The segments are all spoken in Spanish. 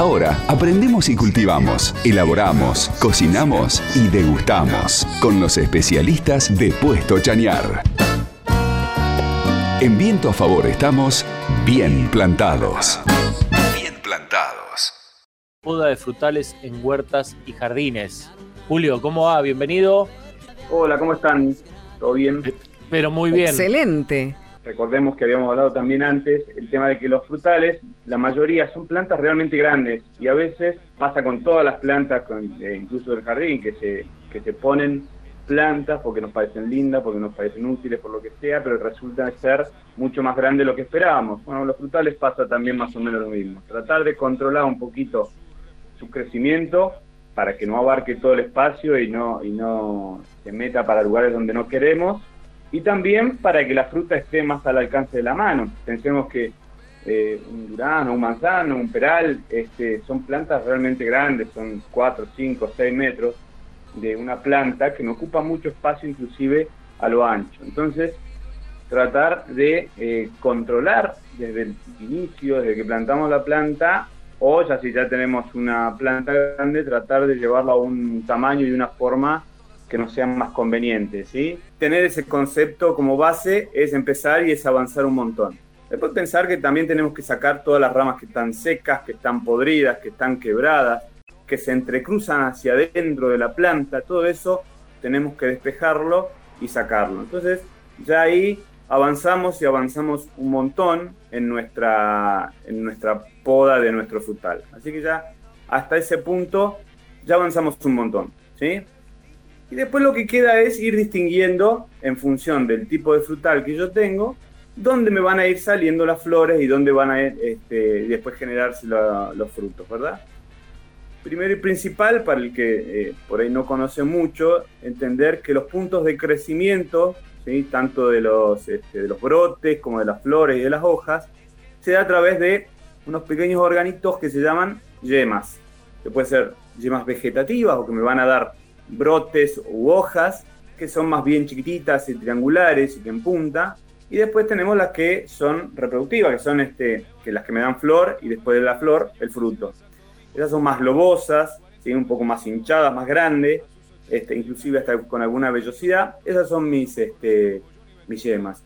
Ahora aprendemos y cultivamos, elaboramos, cocinamos y degustamos con los especialistas de Puesto Chañar. En viento a favor estamos bien plantados. Bien plantados. Poda de frutales en huertas y jardines. Julio, ¿cómo va? Bienvenido. Hola, ¿cómo están? ¿Todo bien? Pero muy bien. Excelente. Recordemos que habíamos hablado también antes el tema de que los frutales, la mayoría son plantas realmente grandes y a veces pasa con todas las plantas, eh, incluso del jardín, que se, que se ponen plantas porque nos parecen lindas, porque nos parecen útiles, por lo que sea, pero resulta ser mucho más grande de lo que esperábamos. Bueno, los frutales pasa también más o menos lo mismo. Tratar de controlar un poquito su crecimiento para que no abarque todo el espacio y no, y no se meta para lugares donde no queremos y también para que la fruta esté más al alcance de la mano. Pensemos que eh, un durano, un manzano, un peral, este, son plantas realmente grandes, son 4, 5, 6 metros de una planta que no ocupa mucho espacio inclusive a lo ancho. Entonces, tratar de eh, controlar desde el inicio, desde que plantamos la planta, o ya si ya tenemos una planta grande, tratar de llevarla a un tamaño y una forma que nos sean más convenientes, ¿sí? Tener ese concepto como base es empezar y es avanzar un montón. Después pensar que también tenemos que sacar todas las ramas que están secas, que están podridas, que están quebradas, que se entrecruzan hacia adentro de la planta, todo eso tenemos que despejarlo y sacarlo. Entonces, ya ahí avanzamos y avanzamos un montón en nuestra, en nuestra poda de nuestro frutal. Así que ya hasta ese punto ya avanzamos un montón, ¿sí? Y después lo que queda es ir distinguiendo en función del tipo de frutal que yo tengo, dónde me van a ir saliendo las flores y dónde van a ir, este, después generarse los frutos, ¿verdad? Primero y principal, para el que eh, por ahí no conoce mucho, entender que los puntos de crecimiento, ¿sí? tanto de los, este, de los brotes como de las flores y de las hojas, se da a través de unos pequeños organitos que se llaman yemas, que pueden ser yemas vegetativas o que me van a dar brotes u hojas, que son más bien chiquititas y triangulares y que en punta. Y después tenemos las que son reproductivas, que son este, que las que me dan flor y después de la flor el fruto. Esas son más lobosas, un poco más hinchadas, más grandes, este, inclusive hasta con alguna vellosidad. Esas son mis, este, mis yemas.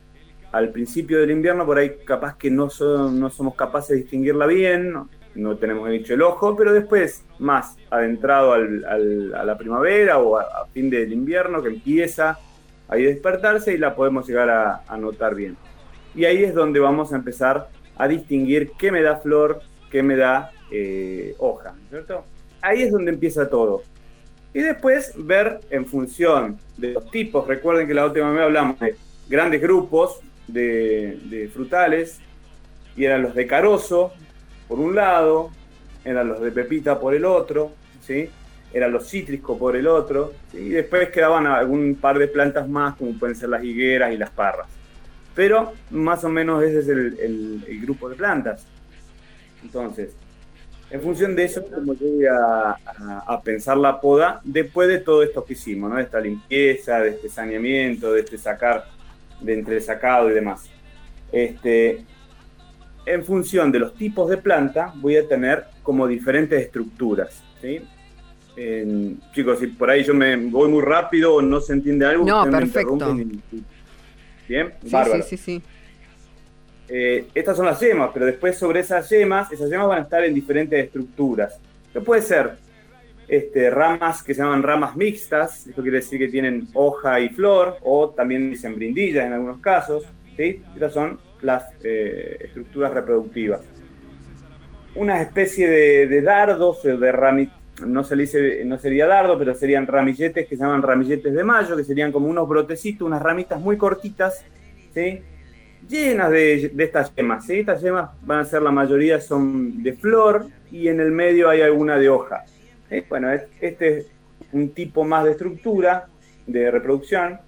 Al principio del invierno por ahí capaz que no, son, no somos capaces de distinguirla bien, no tenemos dicho el ojo, pero después, más adentrado al, a la primavera o a, fin del invierno, que empieza a despertarse y la podemos llegar a, notar bien. Y ahí es donde vamos a empezar a distinguir qué me da flor, qué me da eh, hoja, ¿cierto? Ahí es donde empieza todo. Y después ver en función de los tipos, recuerden que la última vez hablamos de grandes grupos de, de frutales, y eran los de carozo, por un lado, eran los de pepita por el otro, ¿sí? eran los cítricos por el otro, y después quedaban algún par de plantas más, como pueden ser las higueras y las parras. Pero más o menos ese es el, grupo de plantas. Entonces, en función de eso, como yo voy a, pensar la poda después de todo esto que hicimos, ¿no? de esta limpieza, de este saneamiento, de este sacar, de entresacado y demás. Este, en función de los tipos de planta, voy a tener como diferentes estructuras. ¿sí? chicos, si por ahí yo me voy muy rápido o no se entiende algo, no, perfecto. Bien, sí, sí, sí, sí. Eh, estas son las yemas, pero después sobre esas yemas, esas yemas van a estar en diferentes estructuras. Que puede ser este, ramas que se llaman ramas mixtas, esto quiere decir que tienen hoja y flor, o también dicen brindillas en algunos casos. ¿sí? Estas son las eh, estructuras reproductivas. Una especie de, dardos, de ramilletes, no, se dice, no sería dardo, pero serían ramilletes que se llaman ramilletes de mayo, que serían como unos brotecitos, unas ramitas muy cortitas, ¿sí? llenas de, estas yemas. ¿sí? Estas yemas van a ser la mayoría son de flor y en el medio hay alguna de hoja. Bueno, este es un tipo más de estructura de reproducción.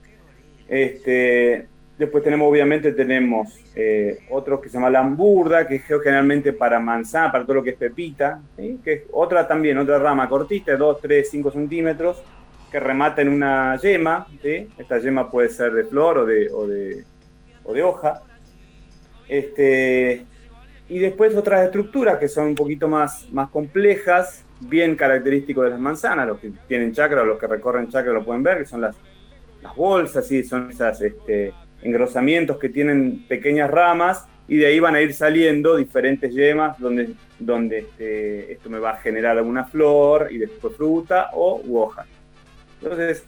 Este, Después tenemos, obviamente, tenemos eh, otros que se llama lamburda, que es generalmente para manzana, para todo lo que es pepita, que es otra también, otra rama cortita, de 2, 3, 5 centímetros, que remata en una yema. Esta yema puede ser de flor o de, o de, hoja. Este, Y después otras estructuras que son un poquito más, más complejas, bien característicos de las manzanas, los que tienen chakra los que recorren chakra lo pueden ver, que son las, las bolsas, ¿sí? son esos este, engrosamientos que tienen pequeñas ramas y de ahí van a ir saliendo diferentes yemas donde, donde este, esto me va a generar alguna flor y después fruta o hoja. Entonces,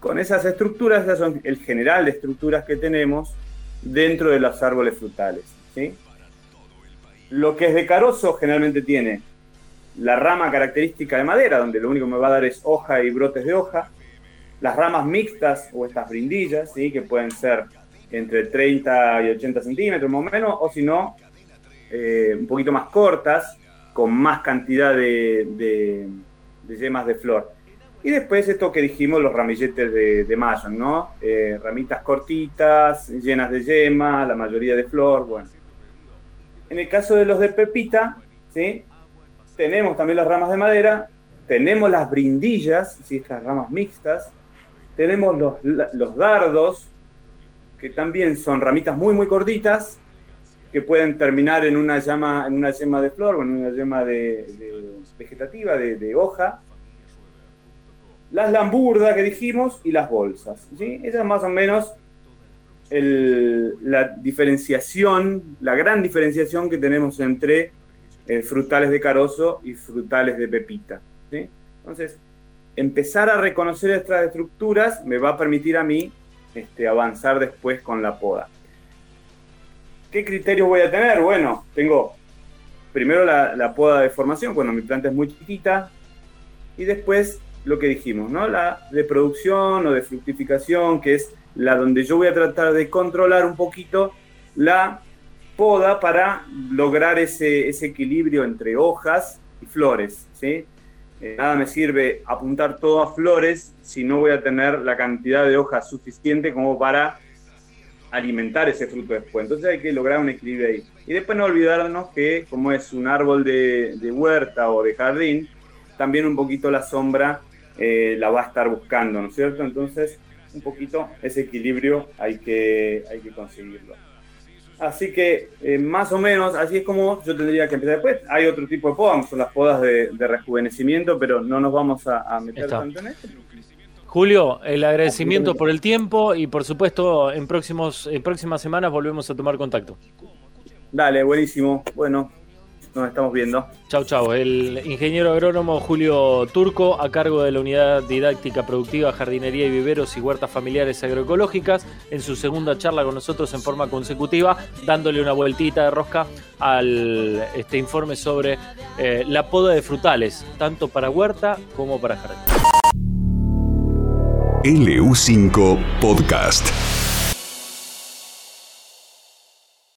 con esas estructuras, esas son el general de estructuras que tenemos dentro de los árboles frutales. ¿sí? Lo que es de carozo generalmente tiene la rama característica de madera, donde lo único que me va a dar es hoja y brotes de hoja, las ramas mixtas o estas brindillas, ¿sí? que pueden ser entre 30 y 80 centímetros más o menos, o si no, eh, un poquito más cortas, con más cantidad de, de, yemas de flor. Y después esto que dijimos, los ramilletes de, de Mayon, ¿no? Eh, ramitas cortitas, llenas de yema, la mayoría de flor, bueno. En el caso de los de pepita, ¿sí? Tenemos también las ramas de madera, tenemos las brindillas, ¿sí? estas ramas mixtas, tenemos los, los dardos, que también son ramitas muy, muy cortitas, que pueden terminar en una llama, en una yema de flor o en una yema de, vegetativa, de, hoja. Las lamburdas que dijimos y las bolsas. ¿sí? Esa es más o menos la diferenciación, la gran diferenciación que tenemos entre eh, frutales de carozo y frutales de pepita. Entonces, empezar a reconocer estas estructuras me va a permitir a mí este, avanzar después con la poda. ¿Qué criterios voy a tener? Bueno, tengo primero la, poda de formación, cuando mi planta es muy chiquita, y después lo que dijimos, ¿no? La de producción o de fructificación, que es la donde yo voy a tratar de controlar un poquito la poda para lograr ese, ese equilibrio entre hojas y flores, ¿sí? Eh, nada me sirve apuntar todo a flores si no voy a tener la cantidad de hojas suficiente como para alimentar ese fruto después. Entonces hay que lograr un equilibrio ahí. Y después no olvidarnos que como es un árbol de, huerta o de jardín, también un poquito la sombra eh, la va a estar buscando, ¿no es cierto? Entonces un poquito ese equilibrio hay que, hay que conseguirlo. Así que eh, más o menos así es como yo tendría que empezar después. Hay otro tipo de podas, son las podas de, rejuvenecimiento, pero no nos vamos a, meter tanto en esto. Julio, el agradecimiento por el tiempo y por supuesto en, próximos, en próximas semanas volvemos a tomar contacto. Dale, buenísimo. Bueno, nos estamos viendo. Chau, chau. El ingeniero agrónomo Julio Turco, a cargo de la Unidad Didáctica Productiva, Jardinería y Viveros y Huertas Familiares Agroecológicas, en su segunda charla con nosotros en forma consecutiva, dándole una vueltita de rosca al este informe sobre eh, la poda de frutales, tanto para huerta como para jardín. LU5 Podcast.